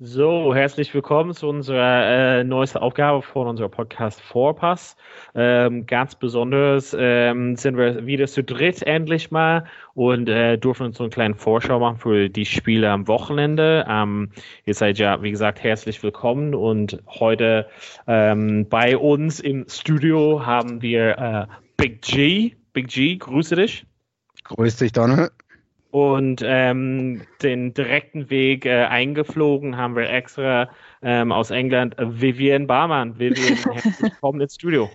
So, herzlich willkommen zu unserer äh, neuesten Aufgabe von unserem Podcast Vorpass. Ähm, ganz besonders ähm, sind wir wieder zu dritt endlich mal und äh, dürfen uns so einen kleinen Vorschau machen für die Spiele am Wochenende. Ähm, ihr seid ja, wie gesagt, herzlich willkommen und heute ähm, bei uns im Studio haben wir äh, Big G. Big G, grüße dich. Grüß dich, Donald. Und ähm, den direkten Weg äh, eingeflogen haben wir extra ähm, aus England äh, Vivian Barmann. Vivian, herzlich willkommen ins Studio.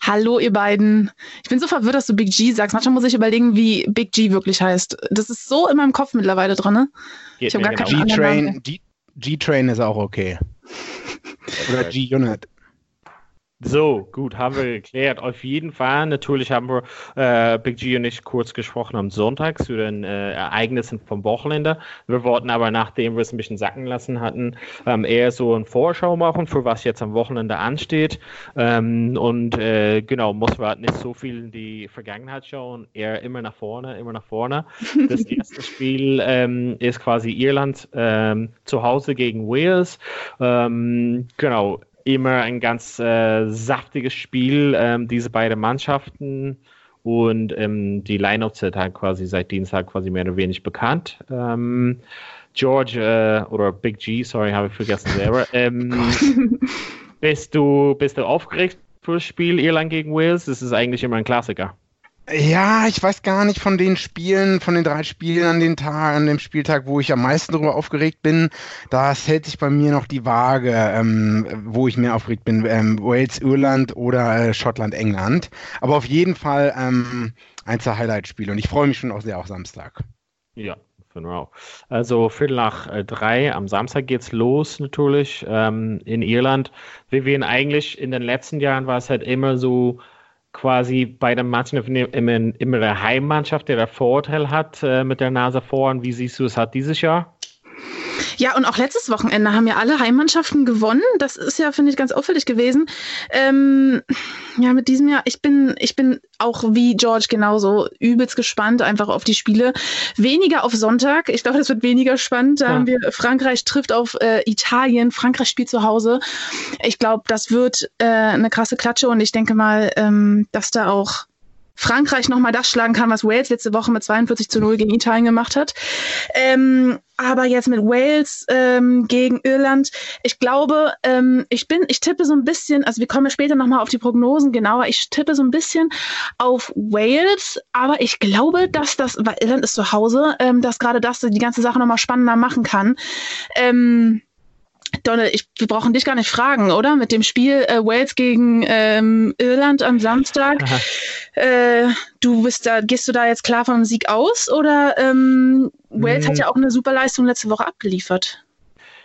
Hallo, ihr beiden. Ich bin so verwirrt, dass du Big G sagst. Manchmal muss ich überlegen, wie Big G wirklich heißt. Das ist so in meinem Kopf mittlerweile drin. Ne? Geht Ich habe gar genau. keinen G-Train ist auch okay. Oder G-Unit. So, gut, haben wir geklärt. Auf jeden Fall, natürlich haben wir äh, Big G und ich kurz gesprochen am Sonntag zu den äh, Ereignissen vom Wochenende. Wir wollten aber, nachdem wir es ein bisschen sacken lassen hatten, ähm, eher so eine Vorschau machen, für was jetzt am Wochenende ansteht. Ähm, und äh, genau, muss man halt nicht so viel in die Vergangenheit schauen, eher immer nach vorne, immer nach vorne. Das erste Spiel ähm, ist quasi Irland ähm, zu Hause gegen Wales. Ähm, genau, immer ein ganz äh, saftiges Spiel, ähm, diese beiden Mannschaften. Und ähm, die Line-Ups sind halt quasi seit Dienstag quasi mehr oder weniger bekannt. Ähm, George äh, oder Big G, sorry, habe ich vergessen selber. Ähm, bist du bist du aufgeregt für das Spiel Irland gegen Wales? Das ist eigentlich immer ein Klassiker. Ja, ich weiß gar nicht von den Spielen, von den drei Spielen an den Tag, an dem Spieltag, wo ich am meisten darüber aufgeregt bin. Das hält sich bei mir noch die Waage, ähm, wo ich mehr aufgeregt bin. Ähm, Wales, Irland oder äh, Schottland, England. Aber auf jeden Fall ähm, eins der Highlight-Spiele und ich freue mich schon auch sehr auf Samstag. Ja, genau. Also Viertel nach äh, drei am Samstag geht's los natürlich ähm, in Irland. Wir werden eigentlich in den letzten Jahren war es halt immer so quasi bei der Mannschaft immer, immer der Heimmannschaft, der der Vorteil hat äh, mit der Nase vorn. Wie siehst du es hat dieses Jahr? Ja, und auch letztes Wochenende haben ja alle Heimmannschaften gewonnen. Das ist ja, finde ich, ganz auffällig gewesen. Ähm, ja, mit diesem Jahr, ich bin, ich bin auch wie George genauso übelst gespannt einfach auf die Spiele. Weniger auf Sonntag. Ich glaube, das wird weniger spannend. Da Ja. haben wir Frankreich trifft auf äh, Italien. Frankreich spielt zu Hause. Ich glaube, das wird äh, eine krasse Klatsche und ich denke mal, ähm, dass da auch Frankreich nochmal das schlagen kann, was Wales letzte Woche mit 42 zu 0 gegen Italien gemacht hat. Ähm, aber jetzt mit Wales ähm, gegen Irland, ich glaube, ähm, ich bin, ich tippe so ein bisschen, also wir kommen später nochmal auf die Prognosen genauer, ich tippe so ein bisschen auf Wales, aber ich glaube, dass das, weil Irland ist zu Hause, ähm, dass gerade das die ganze Sache nochmal spannender machen kann. Ähm, Donald, ich, wir brauchen dich gar nicht fragen, oder? Mit dem Spiel äh, Wales gegen ähm, Irland am Samstag. Äh, du bist da, gehst du da jetzt klar vom Sieg aus oder ähm, Wales Mm. hat ja auch eine super Leistung letzte Woche abgeliefert.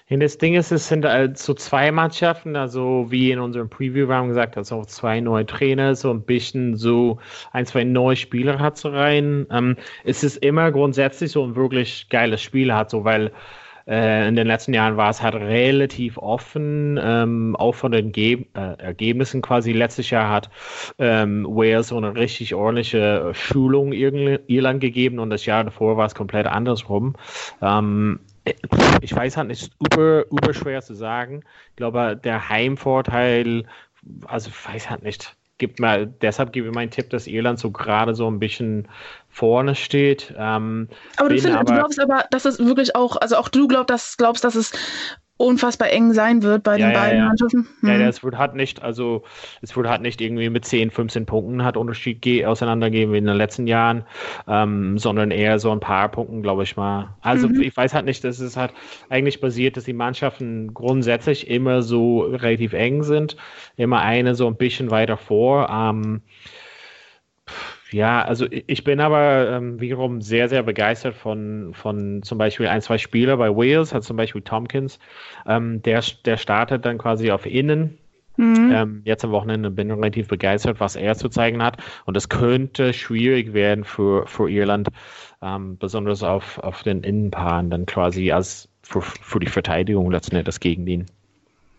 Und das Ding ist, es sind halt so zwei Mannschaften, also wie in unserem Preview wir haben gesagt, also auch zwei neue Trainer, so ein bisschen so ein, zwei neue Spieler hat so rein. Ähm, es ist immer grundsätzlich so ein wirklich geiles Spiel hat, so weil äh, in den letzten Jahren war es halt relativ offen, ähm, auch von den Ge äh, Ergebnissen quasi. Letztes Jahr hat ähm, Wales so eine richtig ordentliche Schulung Ir Irland gegeben und das Jahr davor war es komplett andersrum. Ähm, ich weiß halt nicht, über, über schwer zu sagen. Ich glaube, der Heimvorteil, also ich weiß halt nicht. Gibt mal, deshalb gebe ich meinen Tipp, dass Irland so gerade so ein bisschen vorne steht. Ähm, Aber du, bin findest, du aber- glaubst aber, dass es wirklich auch, also auch du glaubst, dass, glaubst, dass es unfassbar eng sein wird bei Ja, den ja, beiden ja. Mannschaften. Ja, Hm. ja, es wird halt nicht, also es wird halt nicht irgendwie mit 10, 15 Punkten hat Unterschied ge auseinandergehen wie in den letzten Jahren, ähm, sondern eher so ein paar Punkten, glaube ich mal. Also Mhm. ich weiß halt nicht, dass es halt eigentlich basiert, dass die Mannschaften grundsätzlich immer so relativ eng sind, immer eine so ein bisschen weiter vor. Ähm, ja, also ich bin aber ähm, wiederum sehr, sehr begeistert von, von zum Beispiel ein, zwei Spieler bei Wales, hat zum Beispiel Tompkins, ähm, der, der startet dann quasi auf Innen. Mhm. Ähm, jetzt am Wochenende bin ich relativ begeistert, was er zu zeigen hat. Und es könnte schwierig werden für, für Irland, ähm, besonders auf, auf den Innenpaaren, dann quasi als für, für die Verteidigung letzten Endes gegen ihn.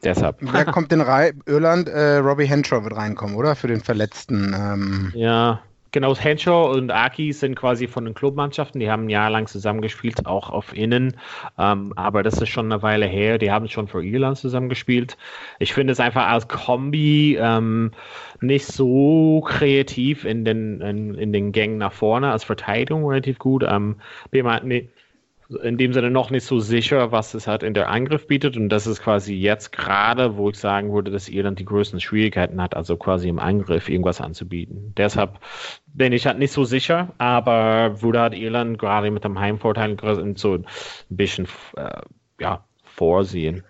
Deshalb. Wer kommt rein? Irland, äh, Robbie Henshaw wird reinkommen, oder? Für den Verletzten. Ähm. Ja, genau. Henshaw und Aki sind quasi von den Clubmannschaften. Die haben ein Jahr lang zusammengespielt, auch auf Innen. Ähm, aber das ist schon eine Weile her. Die haben schon für Irland zusammengespielt. Ich finde es einfach als Kombi ähm, nicht so kreativ in den, in, in, den Gängen nach vorne. Als Verteidigung relativ gut. Ähm, nee, in dem Sinne noch nicht so sicher, was es halt in der Angriff bietet. Und das ist quasi jetzt gerade, wo ich sagen würde, dass Irland die größten Schwierigkeiten hat, also quasi im Angriff irgendwas anzubieten. Deshalb bin ich halt nicht so sicher, aber würde halt Irland gerade mit dem Heimvorteil so ein bisschen äh, ja, vorsehen.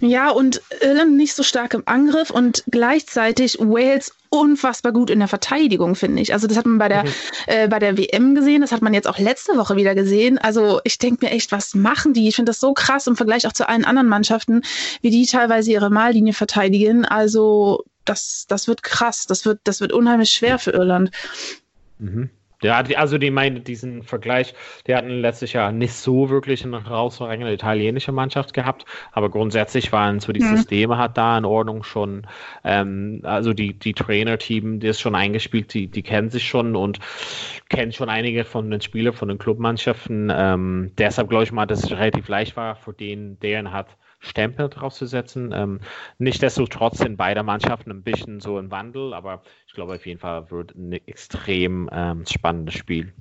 Ja, und Irland nicht so stark im Angriff und gleichzeitig Wales unfassbar gut in der Verteidigung, finde ich. Also das hat man bei der, mhm. äh, bei der WM gesehen, das hat man jetzt auch letzte Woche wieder gesehen. Also ich denke mir echt, was machen die? Ich finde das so krass im Vergleich auch zu allen anderen Mannschaften, wie die teilweise ihre Mallinie verteidigen. Also das, das wird krass, das wird, das wird unheimlich schwer für Irland. Mhm. Ja, also die meinen diesen Vergleich, die hatten letztes Jahr nicht so wirklich eine herausragende italienische Mannschaft gehabt, aber grundsätzlich waren so die mhm. Systeme hat da in Ordnung schon. Ähm, also die, die Trainerteam, die ist schon eingespielt, die, die kennen sich schon und kennen schon einige von den Spielern von den Clubmannschaften. Ähm, deshalb glaube ich mal, dass es relativ leicht war, für den, deren hat Stempel draufzusetzen. Ähm, Nichtsdestotrotz sind beide Mannschaften ein bisschen so im Wandel, aber ich glaube auf jeden Fall wird ein extrem ähm, spannendes Spiel.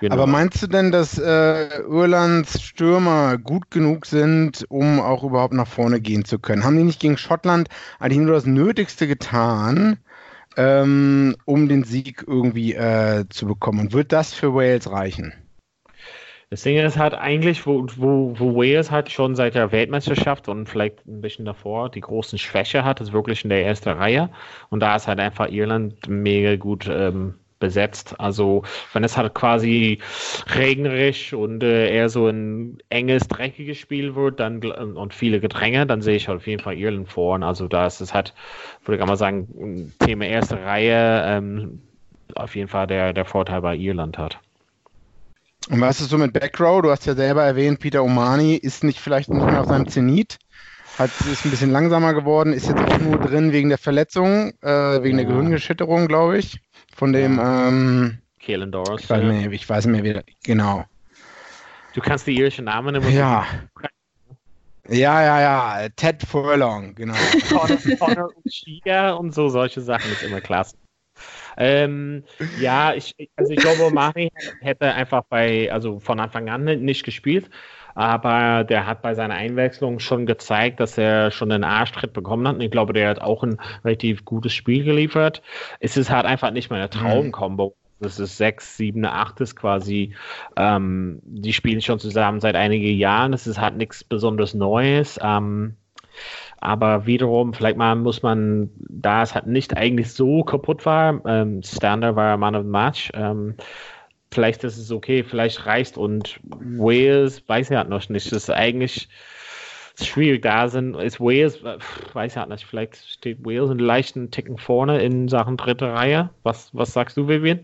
Genau. Aber meinst du denn, dass äh, Irlands Stürmer gut genug sind, um auch überhaupt nach vorne gehen zu können? Haben die nicht gegen Schottland eigentlich nur das Nötigste getan, ähm, um den Sieg irgendwie äh, zu bekommen? Und wird das für Wales reichen? Das Ding ist halt eigentlich, wo, wo, wo Wales halt schon seit der Weltmeisterschaft und vielleicht ein bisschen davor die großen Schwäche hat, ist wirklich in der ersten Reihe. Und da ist halt einfach Irland mega gut ähm, besetzt. Also wenn es halt quasi regnerisch und äh, eher so ein enges, dreckiges Spiel wird dann und viele Gedränge, dann sehe ich halt auf jeden Fall Irland vorn. Also da ist es halt, würde ich mal sagen, Thema erste Reihe ähm, auf jeden Fall der, der Vorteil bei Irland hat. Und was ist so mit Backrow? Du hast ja selber erwähnt, Peter Omani ist nicht vielleicht nicht mehr auf seinem Zenit. Hat, ist ein bisschen langsamer geworden, ist jetzt auch nur drin wegen der Verletzung, äh, wegen ja. der Gehirngeschütterung, glaube ich. Von dem, ähm, Kalen Doris. Ich weiß, ja. mehr, ich weiß nicht mehr, wie, genau. Du kannst die irischen Namen immer Ja. Ja, ja, ja. Ted Furlong, genau. Connor, Connor und und so, solche Sachen ist immer klasse. Ähm, ja, ich, also ich glaube, Mari hätte einfach bei, also von Anfang an nicht gespielt, aber der hat bei seiner Einwechslung schon gezeigt, dass er schon einen Arschtritt bekommen hat. Und ich glaube, der hat auch ein relativ gutes Spiel geliefert. Es ist halt einfach nicht meine Traumkombo. Das ist sechs, sieben, acht ist quasi. Ähm, die spielen schon zusammen seit einigen Jahren. Das ist halt nichts besonders Neues. Ähm, aber wiederum, vielleicht mal muss man, da es halt nicht eigentlich so kaputt war, ähm, Standard war Man of the Match, ähm, vielleicht ist es okay, vielleicht reicht und Wales, weiß ich halt noch nicht, das ist eigentlich schwierig da sind, ist Wales, äh, weiß ich halt nicht, vielleicht steht Wales einen leichten Ticken vorne in Sachen dritte Reihe. Was, was sagst du, Vivian?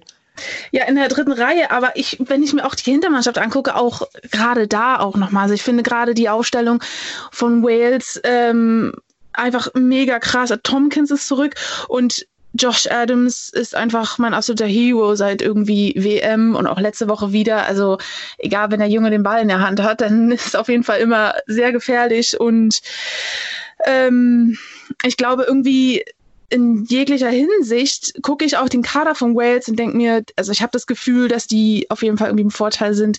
Ja, in der dritten Reihe, aber ich, wenn ich mir auch die Hintermannschaft angucke, auch gerade da auch nochmal. Also ich finde gerade die Aufstellung von Wales ähm, einfach mega krass. Tomkins ist zurück und Josh Adams ist einfach mein absoluter Hero seit irgendwie WM und auch letzte Woche wieder. Also egal, wenn der Junge den Ball in der Hand hat, dann ist es auf jeden Fall immer sehr gefährlich und ähm, ich glaube irgendwie in jeglicher Hinsicht gucke ich auf den Kader von Wales und denke mir, also ich habe das Gefühl, dass die auf jeden Fall irgendwie im Vorteil sind.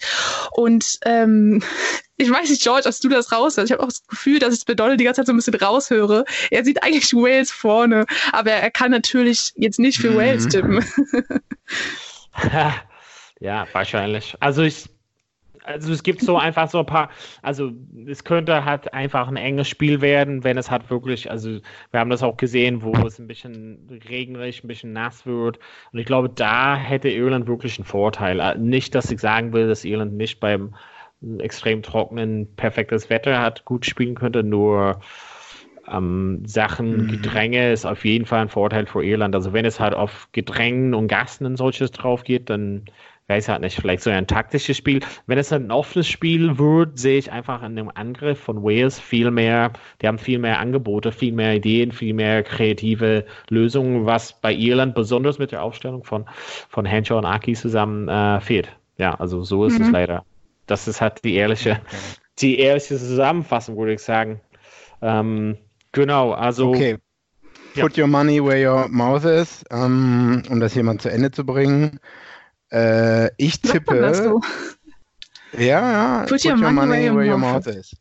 Und ähm, ich weiß nicht, George, als du das raushörst, ich habe auch das Gefühl, dass ich bei Donald die ganze Zeit so ein bisschen raushöre. Er sieht eigentlich Wales vorne, aber er kann natürlich jetzt nicht für mhm. Wales tippen. ja, wahrscheinlich. Also ich also es gibt so einfach so ein paar, also es könnte halt einfach ein enges Spiel werden, wenn es halt wirklich, also wir haben das auch gesehen, wo es ein bisschen regnerisch, ein bisschen nass wird. Und ich glaube, da hätte Irland wirklich einen Vorteil. Äh, nicht, dass ich sagen will, dass Irland nicht beim extrem trockenen perfektes Wetter hat, gut spielen könnte, nur ähm, Sachen, mhm. Gedränge ist auf jeden Fall ein Vorteil für Irland. Also wenn es halt auf Gedrängen und Gassen und solches drauf geht, dann weiß halt nicht, vielleicht so ein taktisches Spiel. Wenn es ein offenes Spiel wird, sehe ich einfach in dem Angriff von Wales viel mehr, die haben viel mehr Angebote, viel mehr Ideen, viel mehr kreative Lösungen, was bei Irland besonders mit der Aufstellung von, von Henshaw und Aki zusammen äh, fehlt. Ja, also so ist mhm. es leider. Das ist halt die ehrliche, die ehrliche Zusammenfassung, würde ich sagen. Ähm, genau, also. Okay. Put your money where your mouth is, ähm, um das hier mal zu Ende zu bringen. Äh, ich tippe. Ja, ja. Put, your, your, money, where, where your mouth is.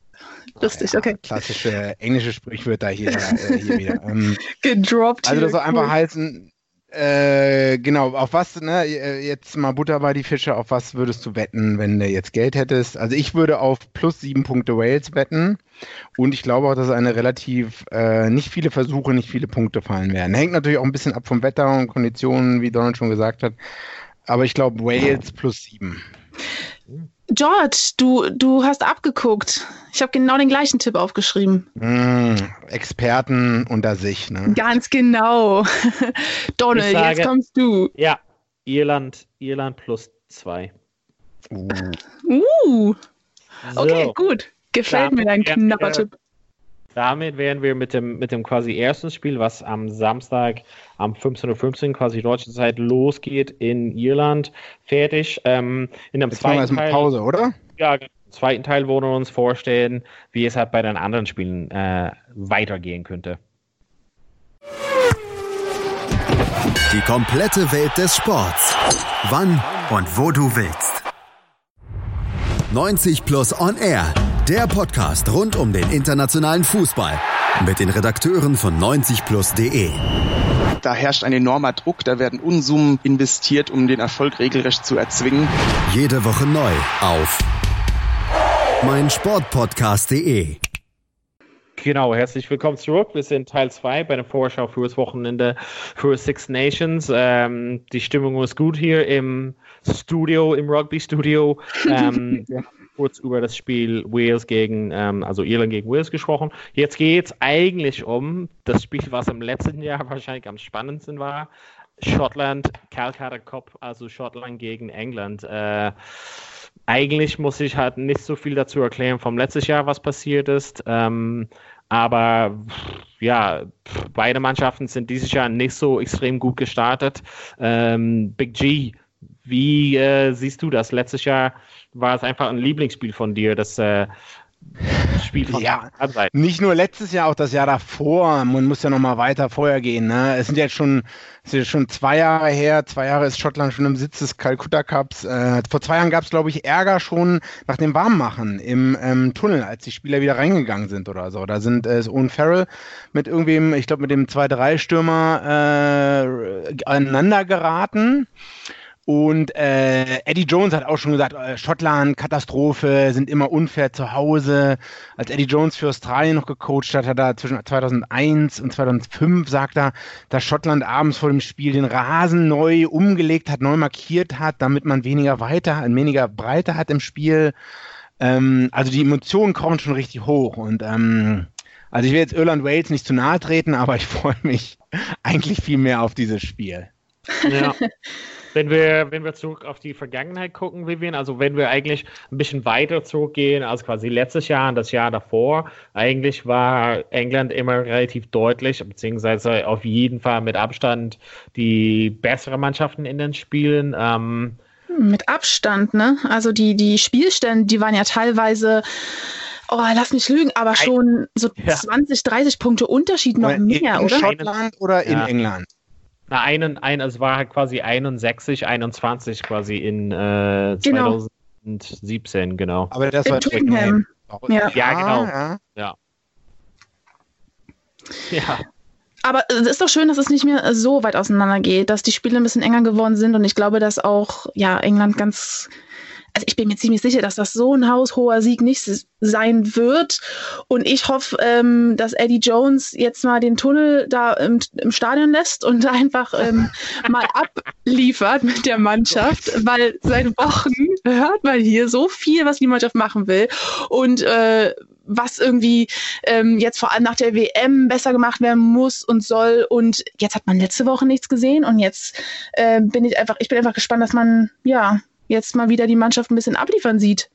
Lustig, ja, okay. Klassische englische Sprichwörter hier, äh, hier wieder. Ähm, Gedroppt. Also das soll einfach heißen, äh, genau, auf was, ne, jetzt mal Butter bei die Fische, auf was würdest du wetten, wenn du jetzt Geld hättest? Also ich würde auf plus sieben Punkte Wales wetten und ich glaube auch, dass eine relativ, äh, nicht viele Versuche, nicht viele Punkte fallen werden. Hängt natürlich auch ein bisschen ab vom Wetter und Konditionen, wie Donald schon gesagt hat. Aber ich glaube Wales plus sieben. George, du, du hast abgeguckt. Ich habe genau den gleichen Tipp aufgeschrieben. Mm, Experten unter sich, ne? Ganz genau. Donald, sage, jetzt kommst du. Ja, Irland, Irland plus zwei. Uh. uh. Okay, so. gut. Gefällt mir dein knapper Tipp. Damit wären wir mit dem, mit dem quasi ersten Spiel, was am Samstag am 15.15 Uhr quasi deutsche Zeit losgeht in Irland, fertig. Ähm, in dem Jetzt zweiten machen wir Teil, Pause, oder? Ja, im zweiten Teil wollen wir uns vorstellen, wie es halt bei den anderen Spielen äh, weitergehen könnte. Die komplette Welt des Sports. Wann und wo du willst. 90 Plus On Air der Podcast rund um den internationalen Fußball mit den Redakteuren von 90plus.de. Da herrscht ein enormer Druck, da werden Unsummen investiert, um den Erfolg regelrecht zu erzwingen. Jede Woche neu auf meinsportpodcast.de. Genau, herzlich willkommen zurück. Wir sind Teil 2 bei der Vorschau für das Wochenende für Six Nations. Ähm, die Stimmung ist gut hier im Studio, im Rugby-Studio. Ähm, kurz über das Spiel Wales gegen, ähm, also Irland gegen Wales gesprochen. Jetzt geht es eigentlich um das Spiel, was im letzten Jahr wahrscheinlich am spannendsten war. Schottland, Calcutta Cup, also Schottland gegen England. Äh, eigentlich muss ich halt nicht so viel dazu erklären vom letzten Jahr, was passiert ist. Ähm, aber ja, beide Mannschaften sind dieses Jahr nicht so extrem gut gestartet. Ähm, Big G, wie äh, siehst du das? Letztes Jahr war es einfach ein Lieblingsspiel von dir, das äh, Spiel von ja, nicht nur letztes Jahr, auch das Jahr davor. Man muss ja noch mal weiter vorher gehen. Ne? Es sind jetzt schon, es ist schon zwei Jahre her. Zwei Jahre ist Schottland schon im Sitz des Calcutta Cups. Äh, vor zwei Jahren gab es, glaube ich, Ärger schon nach dem Warmmachen im ähm, Tunnel, als die Spieler wieder reingegangen sind oder so. Da sind äh, Owen Farrell mit irgendwem, ich glaube, mit dem 2-3-Stürmer äh, aneinander geraten. Und äh, Eddie Jones hat auch schon gesagt, äh, Schottland, Katastrophe, sind immer unfair zu Hause. Als Eddie Jones für Australien noch gecoacht hat, hat er zwischen 2001 und 2005, sagt er, dass Schottland abends vor dem Spiel den Rasen neu umgelegt hat, neu markiert hat, damit man weniger weiter, weniger Breite hat im Spiel. Ähm, also die Emotionen kommen schon richtig hoch. Und ähm, also ich will jetzt Irland Wales nicht zu nahe treten, aber ich freue mich eigentlich viel mehr auf dieses Spiel. Ja. Wenn wir, wenn wir zurück auf die Vergangenheit gucken, Vivian, also wenn wir eigentlich ein bisschen weiter zurückgehen als quasi letztes Jahr und das Jahr davor, eigentlich war England immer relativ deutlich, beziehungsweise auf jeden Fall mit Abstand die bessere Mannschaften in den Spielen. Ähm, mit Abstand, ne? Also die, die Spielstände, die waren ja teilweise oh, lass mich lügen, aber schon so ja. 20, 30 Punkte Unterschied noch in, mehr, in oder? In Schottland oder in ja. England? Na, einen, ein, es war halt quasi 61, 21 quasi in äh, 2017, genau. genau. Aber das in war Twickenham. Ja. ja, genau. Ja. ja. ja. Aber es ist doch schön, dass es nicht mehr so weit auseinander geht, dass die Spiele ein bisschen enger geworden sind und ich glaube, dass auch ja, England ganz also ich bin mir ziemlich sicher, dass das so ein haushoher Sieg nicht sein wird. Und ich hoffe, ähm, dass Eddie Jones jetzt mal den Tunnel da im, im Stadion lässt und einfach ähm, mal abliefert mit der Mannschaft, weil seit Wochen hört man hier so viel, was die Mannschaft machen will. Und äh, was irgendwie ähm, jetzt vor allem nach der WM besser gemacht werden muss und soll. Und jetzt hat man letzte Woche nichts gesehen und jetzt äh, bin ich einfach, ich bin einfach gespannt, dass man ja jetzt mal wieder die Mannschaft ein bisschen abliefern sieht.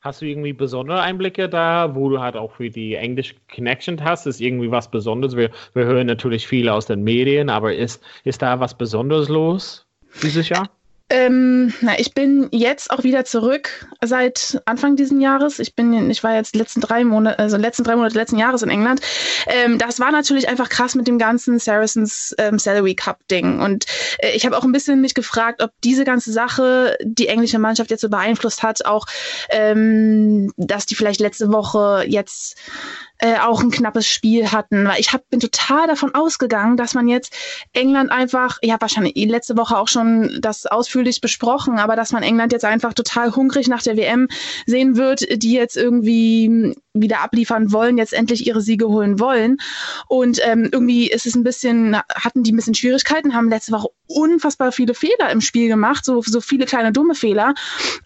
Hast du irgendwie besondere Einblicke da, wo du halt auch für die English Connection hast? Ist irgendwie was Besonderes? Wir, wir hören natürlich viel aus den Medien, aber ist, ist da was Besonderes los dieses Jahr? Ähm, na, ich bin jetzt auch wieder zurück seit Anfang diesen Jahres. Ich bin, ich war jetzt letzten drei Monate, also letzten drei Monate letzten Jahres in England. Ähm, das war natürlich einfach krass mit dem ganzen Saracens ähm, Salary Cup Ding. Und äh, ich habe auch ein bisschen mich gefragt, ob diese ganze Sache die englische Mannschaft jetzt so beeinflusst hat, auch, ähm, dass die vielleicht letzte Woche jetzt äh, auch ein knappes Spiel hatten. Weil ich hab, bin total davon ausgegangen, dass man jetzt England einfach, ja wahrscheinlich letzte Woche auch schon das ausführlich besprochen, aber dass man England jetzt einfach total hungrig nach der WM sehen wird, die jetzt irgendwie wieder abliefern wollen, jetzt endlich ihre Siege holen wollen. Und ähm, irgendwie ist es ein bisschen, hatten die ein bisschen Schwierigkeiten, haben letzte Woche unfassbar viele Fehler im Spiel gemacht, so, so viele kleine dumme Fehler.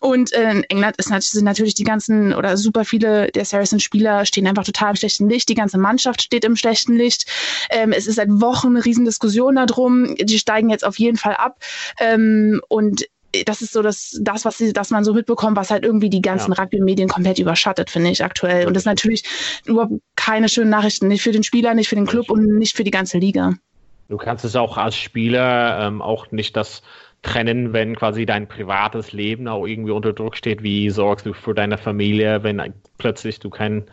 Und äh, in England ist, sind natürlich die ganzen oder super viele der Saracen-Spieler stehen einfach total schlechten Licht. Die ganze Mannschaft steht im schlechten Licht. Ähm, es ist seit Wochen eine Riesendiskussion darum. Die steigen jetzt auf jeden Fall ab. Ähm, und das ist so das, das was sie, das man so mitbekommt, was halt irgendwie die ganzen ja. Rugby-Medien komplett überschattet, finde ich aktuell. Und das ist natürlich überhaupt keine schönen Nachrichten, nicht für den Spieler, nicht für den Club und nicht für die ganze Liga. Du kannst es auch als Spieler ähm, auch nicht das trennen, wenn quasi dein privates Leben auch irgendwie unter Druck steht. Wie sorgst du für deine Familie, wenn plötzlich du keinen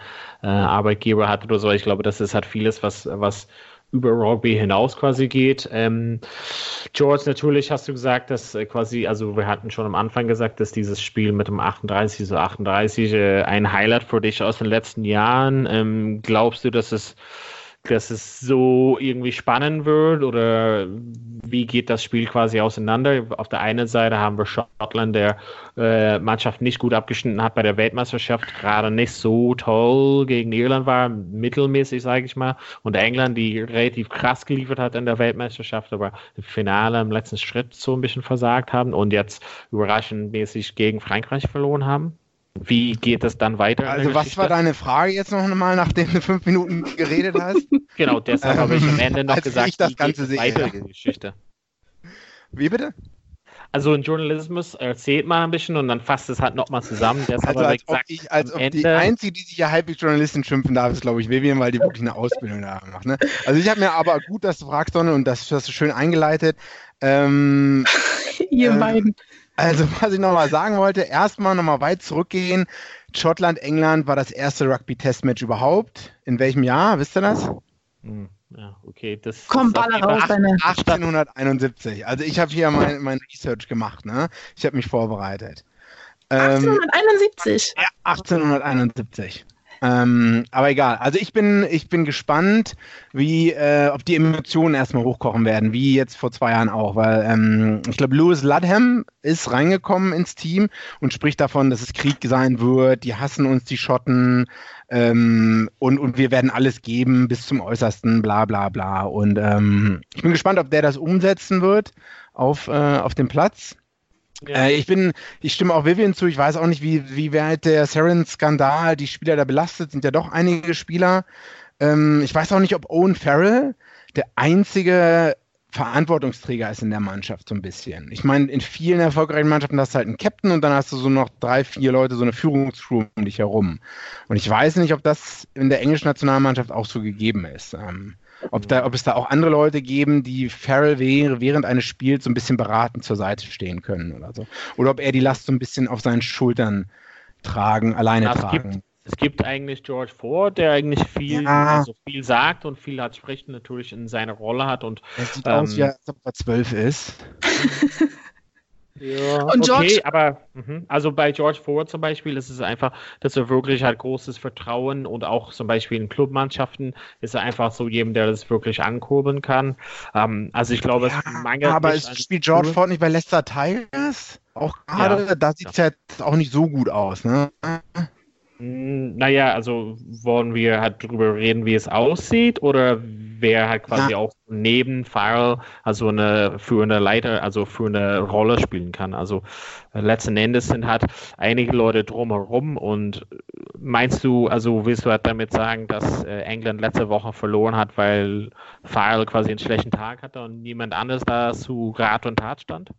äh, Arbeitgeber hast oder so? Ich glaube, das ist halt vieles, was, was über Rugby hinaus quasi geht. Ähm, George, natürlich hast du gesagt, dass äh, quasi, also wir hatten schon am Anfang gesagt, dass dieses Spiel mit dem 38 so 38 äh, ein Highlight für dich aus den letzten Jahren. Ähm, glaubst du, dass es dass es so irgendwie spannend wird oder wie geht das Spiel quasi auseinander? Auf der einen Seite haben wir Schottland, der äh, Mannschaft nicht gut abgeschnitten hat bei der Weltmeisterschaft, gerade nicht so toll gegen Irland war, mittelmäßig, sage ich mal, und England, die relativ krass geliefert hat in der Weltmeisterschaft, aber im Finale im letzten Schritt so ein bisschen versagt haben und jetzt überraschend mäßig gegen Frankreich verloren haben. Wie geht es dann weiter? Also, was war deine Frage jetzt noch einmal, nachdem du fünf Minuten geredet hast? genau, deshalb habe ich am Ende noch gesagt, ich das Ganze sehe, weiter ja. Geschichte. Wie bitte? Also in Journalismus erzählt man ein bisschen und dann fasst es halt nochmal zusammen. Deshalb also als gesagt, ob, ich, als ob die Einzige, die sich ja halbwegs Journalistin schimpfen darf, ist, glaube ich, Vivian, weil die wirklich eine Ausbildung da macht. Ne? Also ich habe mir aber gut, dass du fragst, Sonne, und das hast du schön eingeleitet. Ähm, Ihr äh, beiden. Also, was ich nochmal sagen wollte, erstmal nochmal weit zurückgehen. Schottland, England war das erste Rugby-Testmatch überhaupt. In welchem Jahr? Wisst ihr das? Hm, ja, okay. Das, Komm, baller raus, 1871. Also, ich habe hier mein, mein Research gemacht, ne? Ich habe mich vorbereitet. 1871? Ähm, ja, 1871. Ähm, aber egal. Also ich bin, ich bin gespannt, wie, äh, ob die Emotionen erstmal hochkochen werden, wie jetzt vor zwei Jahren auch, weil ähm, ich glaube, Lewis Ludham ist reingekommen ins Team und spricht davon, dass es Krieg sein wird, die hassen uns, die Schotten, ähm, und, und wir werden alles geben bis zum Äußersten, bla bla bla. Und ähm, ich bin gespannt, ob der das umsetzen wird auf, äh, auf dem Platz. Ja. Äh, ich bin, ich stimme auch Vivian zu. Ich weiß auch nicht, wie, wie weit der Saren-Skandal die Spieler da belastet. Sind ja doch einige Spieler. Ähm, ich weiß auch nicht, ob Owen Farrell der einzige Verantwortungsträger ist in der Mannschaft so ein bisschen. Ich meine, in vielen erfolgreichen Mannschaften hast du halt einen Captain und dann hast du so noch drei, vier Leute, so eine Führungscrew um dich herum. Und ich weiß nicht, ob das in der englischen Nationalmannschaft auch so gegeben ist. Ähm, ob, da, ob es da auch andere Leute geben, die Farrell während eines Spiels so ein bisschen beratend zur Seite stehen können oder so. Oder ob er die Last so ein bisschen auf seinen Schultern tragen, alleine Na, tragen. Gibt, es gibt eigentlich George Ford, der eigentlich viel, ja. also viel sagt und viel hat spricht natürlich in seiner Rolle hat und er sieht ähm, aus, wie als ob er zwölf ist. Ja, und George, okay, aber mh. also bei George Ford zum Beispiel ist es einfach, dass er wirklich halt großes Vertrauen und auch zum Beispiel in Clubmannschaften ist er einfach so jemand, der das wirklich ankurbeln kann. Ähm, also ich glaube, ja, es mangelt. Aber es spielt George Ford nicht bei Leicester Tigers? Auch gerade, ja, da sieht es ja. jetzt auch nicht so gut aus, ne? Hm, naja, also wollen wir halt drüber reden, wie es aussieht, oder wer halt quasi ja. auch neben Farrell also eine führende Leiter, also für eine Rolle spielen kann. Also äh, letzten Endes sind halt einige Leute drumherum und meinst du, also willst du halt damit sagen, dass äh, England letzte Woche verloren hat, weil Farrell quasi einen schlechten Tag hatte und niemand anderes da zu Rat und Tat stand?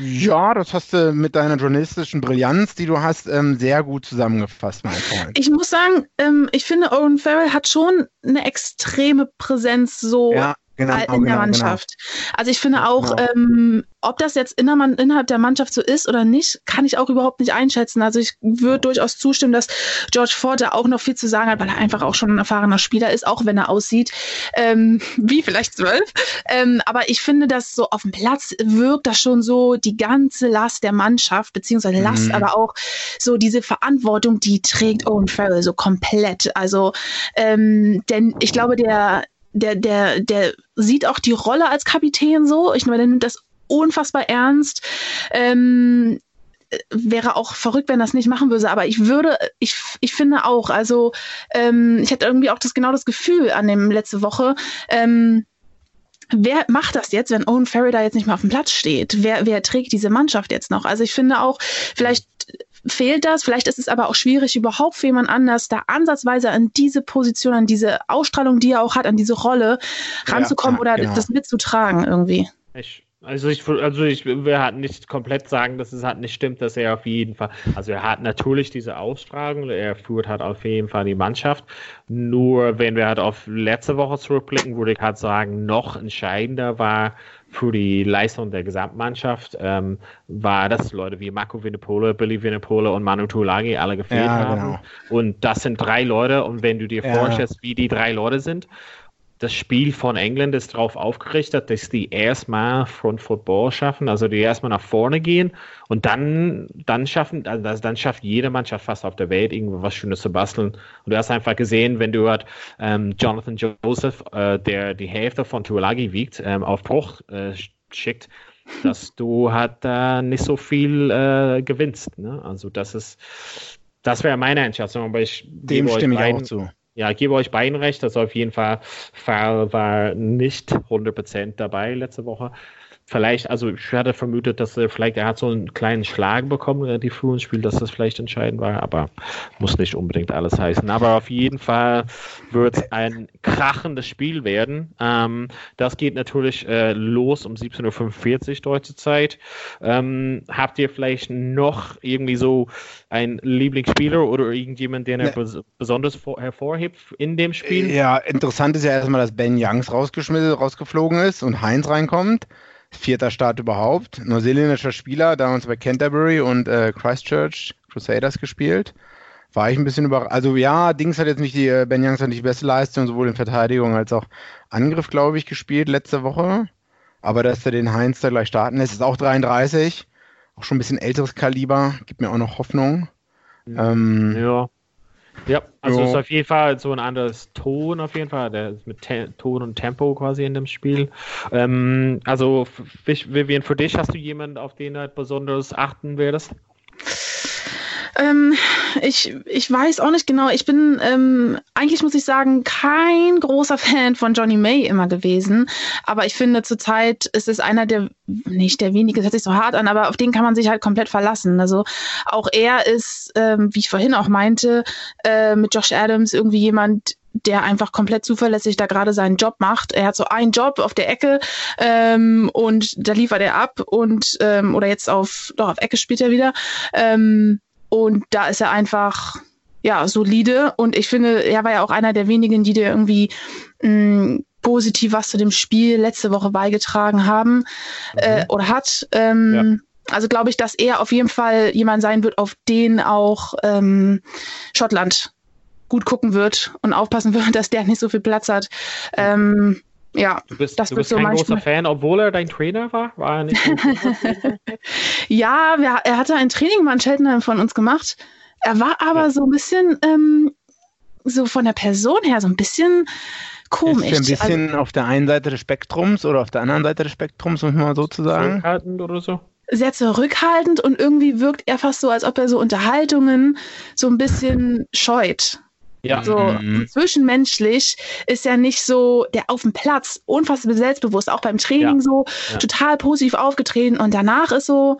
Ja, das hast du mit deiner journalistischen Brillanz, die du hast, ähm, sehr gut zusammengefasst, mein Freund. Ich muss sagen, ähm, ich finde, Owen Farrell hat schon eine extreme Präsenz so ja, genau, in der genau, genau. Mannschaft. Also ich finde auch, Genau. ähm, ob das jetzt innermann, innerhalb der Mannschaft so ist oder nicht, kann ich auch überhaupt nicht einschätzen. Also ich würde durchaus zustimmen, dass George Ford da auch noch viel zu sagen hat, weil er einfach auch schon ein erfahrener Spieler ist, auch wenn er aussieht ähm, wie vielleicht zwölf. Ähm, aber ich finde, dass so auf dem Platz wirkt das schon so die ganze Last der Mannschaft, beziehungsweise Last, Mhm. aber auch so diese Verantwortung, die trägt Owen Farrell so komplett. Also ähm, denn ich glaube, der der, der, der sieht auch die Rolle als Kapitän so. Ich meine, der nimmt das unfassbar ernst. Ähm, äh, wäre auch verrückt, wenn das nicht machen würde. Aber ich würde, ich, ich finde auch, also ähm, ich hatte irgendwie auch das genau das Gefühl an dem letzte Woche. Ähm, Wer macht das jetzt, wenn Owen Ferry da jetzt nicht mehr auf dem Platz steht? Wer, wer trägt diese Mannschaft jetzt noch? Also ich finde auch, vielleicht fehlt das, vielleicht ist es aber auch schwierig, überhaupt für jemand anders da ansatzweise an diese Position, an diese Ausstrahlung, die er auch hat, an diese Rolle ranzukommen ja, oder genau. das mitzutragen irgendwie. Ich, also ich, also ich will halt nicht komplett sagen, dass es halt nicht stimmt, dass er auf jeden Fall, also er hat natürlich diese Ausstrahlung, er führt halt auf jeden Fall die Mannschaft. Nur wenn wir halt auf letzte Woche zurückblicken, würde ich halt sagen, noch entscheidender war für die Leistung der Gesamtmannschaft, ähm, war, dass Leute wie Marco Vinipole, Billy Vinipole und Manu Tulagi alle gefehlt Ja, haben. genau. Und das sind drei Leute und wenn du dir Ja. vorstellst, wie die drei Leute sind, das Spiel von England ist darauf aufgerichtet, dass die erstmal Front Football schaffen, also die erstmal nach vorne gehen und dann, dann schaffen, also dann schafft jede Mannschaft fast auf der Welt irgendwas Schönes zu basteln. Und du hast einfach gesehen, wenn du halt ähm, Jonathan Joseph, äh, der die Hälfte von Tuolagi wiegt, ähm, auf Bruch äh, schickt, dass du halt da nicht so viel äh, gewinnst. Ne? Also das ist, das wäre meine Einschätzung, aber ich Dem stimme ich auch zu. Ja, gebe euch beiden recht. Also auf jeden Fall, Fall war nicht 100% dabei letzte Woche. Vielleicht, also ich hatte vermutet, dass er vielleicht, er hat so einen kleinen Schlag bekommen, relativ früh im Spiel, dass das vielleicht entscheidend war, aber muss nicht unbedingt alles heißen. Aber auf jeden Fall wird es ein krachendes Spiel werden. Ähm, das geht natürlich äh, los um 17.45 Uhr deutsche Zeit. Ähm, habt ihr vielleicht noch irgendwie so einen Lieblingsspieler oder irgendjemand, den er bes besonders vor- hervorhebt in dem Spiel? Ja, interessant ist ja erstmal, dass Ben Youngs rausgeschmissen, rausgeflogen ist und Heinz reinkommt. Vierter Start überhaupt. Neuseeländischer Spieler, damals bei Canterbury und äh, Christchurch Crusaders gespielt. War ich ein bisschen überrascht. Also ja, Dings hat jetzt nicht die, äh, Ben Youngs hat nicht die beste Leistung, sowohl in Verteidigung als auch Angriff, glaube ich, gespielt letzte Woche. Aber dass er den Heinz da gleich starten lässt, ist auch 33. Auch schon ein bisschen älteres Kaliber, gibt mir auch noch Hoffnung. Ähm, Ja. Ja, also Ja. es ist auf jeden Fall so ein anderes Ton auf jeden Fall, der ist mit Te Ton und Tempo quasi in dem Spiel. Ähm, also Vivian, für dich hast du jemanden, auf den du halt besonders achten würdest? Ähm, ich, ich weiß auch nicht genau. Ich bin ähm, eigentlich, muss ich sagen, kein großer Fan von Johnny May immer gewesen. Aber ich finde, zurzeit ist es einer der, nicht der wenige, das hört sich so hart an, aber auf den kann man sich halt komplett verlassen. Also auch er ist, ähm, wie ich vorhin auch meinte, äh, mit Josh Adams irgendwie jemand, der einfach komplett zuverlässig da gerade seinen Job macht. Er hat so einen Job auf der Ecke ähm, und da liefert er ab und ähm, oder jetzt auf, doch auf Ecke spielt er wieder. Ähm, und da ist er einfach, ja, solide. Und ich finde, er war ja auch einer der wenigen, die dir irgendwie mh, positiv was zu dem Spiel letzte Woche beigetragen haben äh, oder hat. Ähm, Also glaube ich, dass er auf jeden Fall jemand sein wird, auf den auch ähm, Schottland gut gucken wird und aufpassen wird, dass der nicht so viel Platz hat. Ähm, ja, Du bist, Das du bist so kein großer. Fan, obwohl er dein Trainer war? War er nicht? Ja, wir, er hatte ein Training mal in Cheltenham von uns gemacht. Er war aber Ja. so ein bisschen, ähm, so von der Person her, so ein bisschen komisch. Ist er ein Also, bisschen auf der einen Seite des Spektrums oder auf der anderen Seite des Spektrums, um es mal so zu sagen. Zurückhaltend oder so? sehr zurückhaltend und irgendwie wirkt er fast so, als ob er so Unterhaltungen so ein bisschen scheut. Ja. So Mhm. zwischenmenschlich ist er nicht so der auf dem Platz unfassbar selbstbewusst, auch beim Training Ja. so Ja. total positiv aufgetreten und danach ist so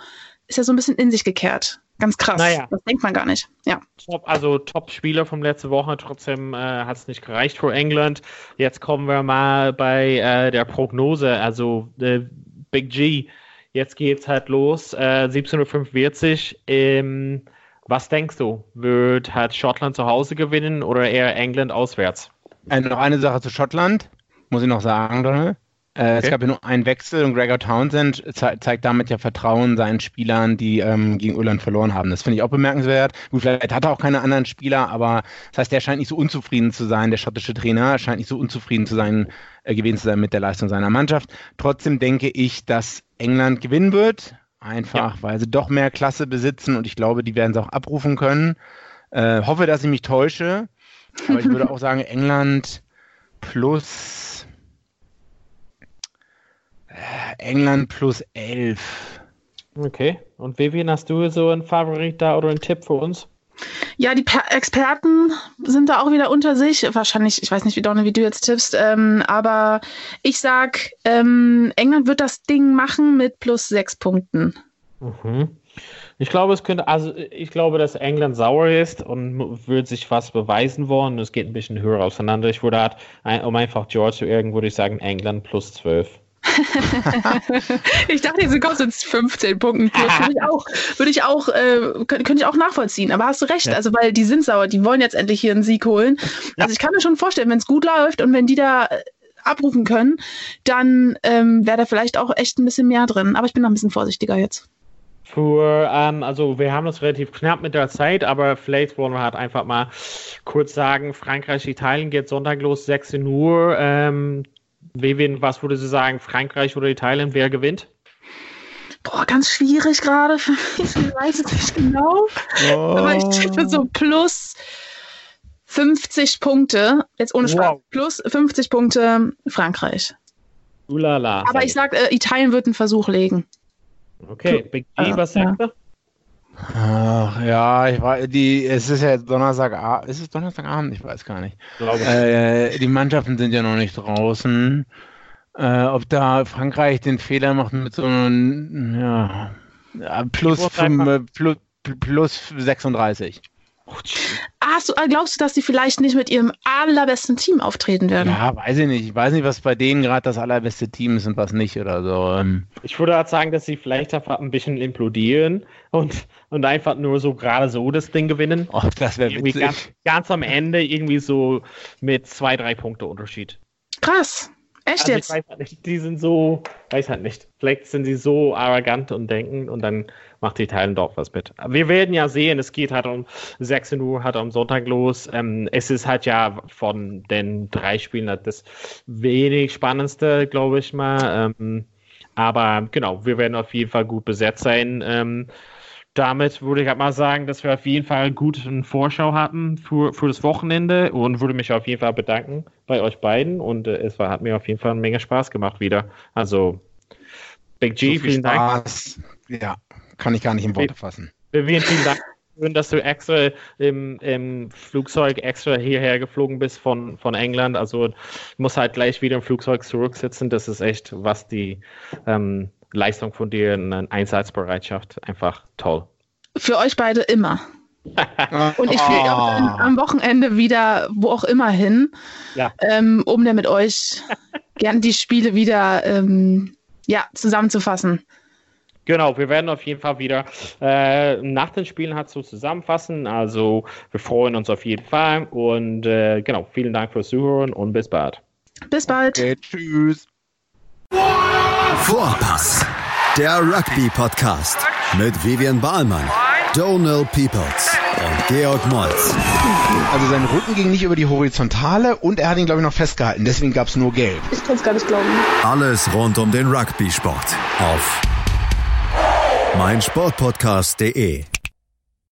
ist er so ein bisschen in sich gekehrt. Ganz krass. Naja. Das denkt man gar nicht. Ja. Top, also Top-Spieler vom letzte Woche, trotzdem äh, hat es nicht gereicht für England. Jetzt kommen wir mal bei äh, der Prognose. Also äh, Big G, Jetzt geht's halt los, äh, 17.45 Uhr. Ähm, was denkst du? Wird halt Schottland zu Hause gewinnen oder eher England auswärts? Äh, noch eine Sache zu Schottland, muss ich noch sagen, Donald. Äh, okay. Es gab ja nur einen Wechsel und Gregor Townsend ze zeigt damit ja Vertrauen seinen Spielern, die ähm, gegen Irland verloren haben. Das finde ich auch bemerkenswert. Gut, vielleicht hat er auch keine anderen Spieler, aber das heißt, der scheint nicht so unzufrieden zu sein, der schottische Trainer scheint nicht so unzufrieden zu sein, äh, gewesen zu sein mit der Leistung seiner Mannschaft. Trotzdem denke ich, dass England gewinnen wird. Einfach, ja. weil sie doch mehr Klasse besitzen und ich glaube, die werden es auch abrufen können. Äh, hoffe, dass ich mich täusche. Aber ich würde auch sagen, England plus äh, England plus 11. Okay. Und Vivian, hast du so einen Favorit da oder einen Tipp für uns? Ja, die per Experten sind da auch wieder unter sich. Wahrscheinlich, ich weiß nicht, wie Donne, wie du jetzt tippst, ähm, aber ich sag, ähm, England wird das Ding machen mit plus sechs Punkten. Mhm. Ich glaube, es könnte, also ich glaube, dass England sauer ist und wird sich was beweisen wollen. Es geht ein bisschen höher auseinander. Ich würde halt, um einfach George zu ärgern, würde ich sagen, England plus 12. ich dachte, sie kommt jetzt 15 Punkten plus. Würde ich auch, würde ich auch äh, könnte, ich auch nachvollziehen. Aber hast du recht, ja. also weil die sind sauer, die wollen jetzt endlich hier einen Sieg holen. Ja. Also ich kann mir schon vorstellen, wenn es gut läuft und wenn die da äh, abrufen können, dann ähm, wäre da vielleicht auch echt ein bisschen mehr drin. Aber ich bin noch ein bisschen vorsichtiger jetzt. Für, ähm, also wir haben das relativ knapp mit der Zeit, aber vielleicht wollen wir halt einfach mal kurz sagen, Frankreich, Italien geht Sonntag los, 16 Uhr. Ähm, Wevin, was würde Sie sagen, Frankreich oder Italien, wer gewinnt? Boah, ganz schwierig gerade für mich. Ich weiß es nicht genau. Oh. Aber ich tippe so plus 50 Punkte. Jetzt ohne Spaß. Wow. Plus 50 Punkte Frankreich. Ulala. Aber ich sag, äh, Italien wird einen Versuch legen. Okay, Big G, was sagt er? Ach, ja, ich war, die, es ist ja Donnerstagabend, ist es Donnerstagabend? Ich weiß gar nicht. Äh, die Mannschaften sind ja noch nicht draußen. Äh, ob da Frankreich den Fehler macht mit so einem, ja, plus, fünf, plus, plus 36. Hast du, glaubst du, dass sie vielleicht nicht mit ihrem allerbesten Team auftreten werden? Ja, weiß ich nicht. Ich weiß nicht, was bei denen gerade das allerbeste Team ist und was nicht oder so. Ähm. Ich würde halt sagen, dass sie vielleicht einfach ein bisschen implodieren und, und einfach nur so gerade so das Ding gewinnen. Oh, das wäre witzig. Ganz, ganz am Ende irgendwie so mit zwei, drei Punkte Unterschied. Krass. Echt also jetzt? Ich weiß halt nicht, die sind so, weiß halt nicht. Vielleicht sind sie so arrogant und denken und dann macht die Teilen doch was mit. Wir werden ja sehen, es geht halt um 16 Uhr, halt am Sonntag los. Ähm, es ist halt ja von den drei Spielen halt das wenig spannendste, glaube ich mal. Ähm, aber genau, wir werden auf jeden Fall gut besetzt sein. Ähm, damit würde ich halt mal sagen, dass wir auf jeden Fall eine Vorschau hatten für, für das Wochenende und würde mich auf jeden Fall bedanken bei euch beiden und äh, es war, hat mir auf jeden Fall eine Menge Spaß gemacht wieder. Also Big G, so vielen Spaß. Dank. Ja, kann ich gar nicht in Worte fassen. Vielen, vielen Dank. Schön, dass du extra im, im, Flugzeug extra hierher geflogen bist von, von England. Also ich muss halt gleich wieder im Flugzeug zurücksitzen. Das ist echt, was die ähm, Leistung von dir, eine Einsatzbereitschaft, einfach toll. Für euch beide immer. Und ich fliege auch dann am Wochenende wieder wo auch immer hin, ja. ähm, um dann mit euch gern die Spiele wieder ähm, ja, zusammenzufassen. Genau, wir werden auf jeden Fall wieder äh, nach den Spielen halt so zusammenfassen. Also wir freuen uns auf jeden Fall und äh, genau, vielen Dank fürs Zuhören und bis bald. Bis bald. Okay, tschüss. Vorpass, der Rugby-Podcast mit Vivian Bahlmann, Donald Peoples und Georg Moltz. Also sein Rücken ging nicht über die Horizontale und er hat ihn, glaube ich, noch festgehalten. Deswegen gab es nur Gelb. Ich kann es gar nicht glauben. Alles rund um den Rugby-Sport auf meinsportpodcast.de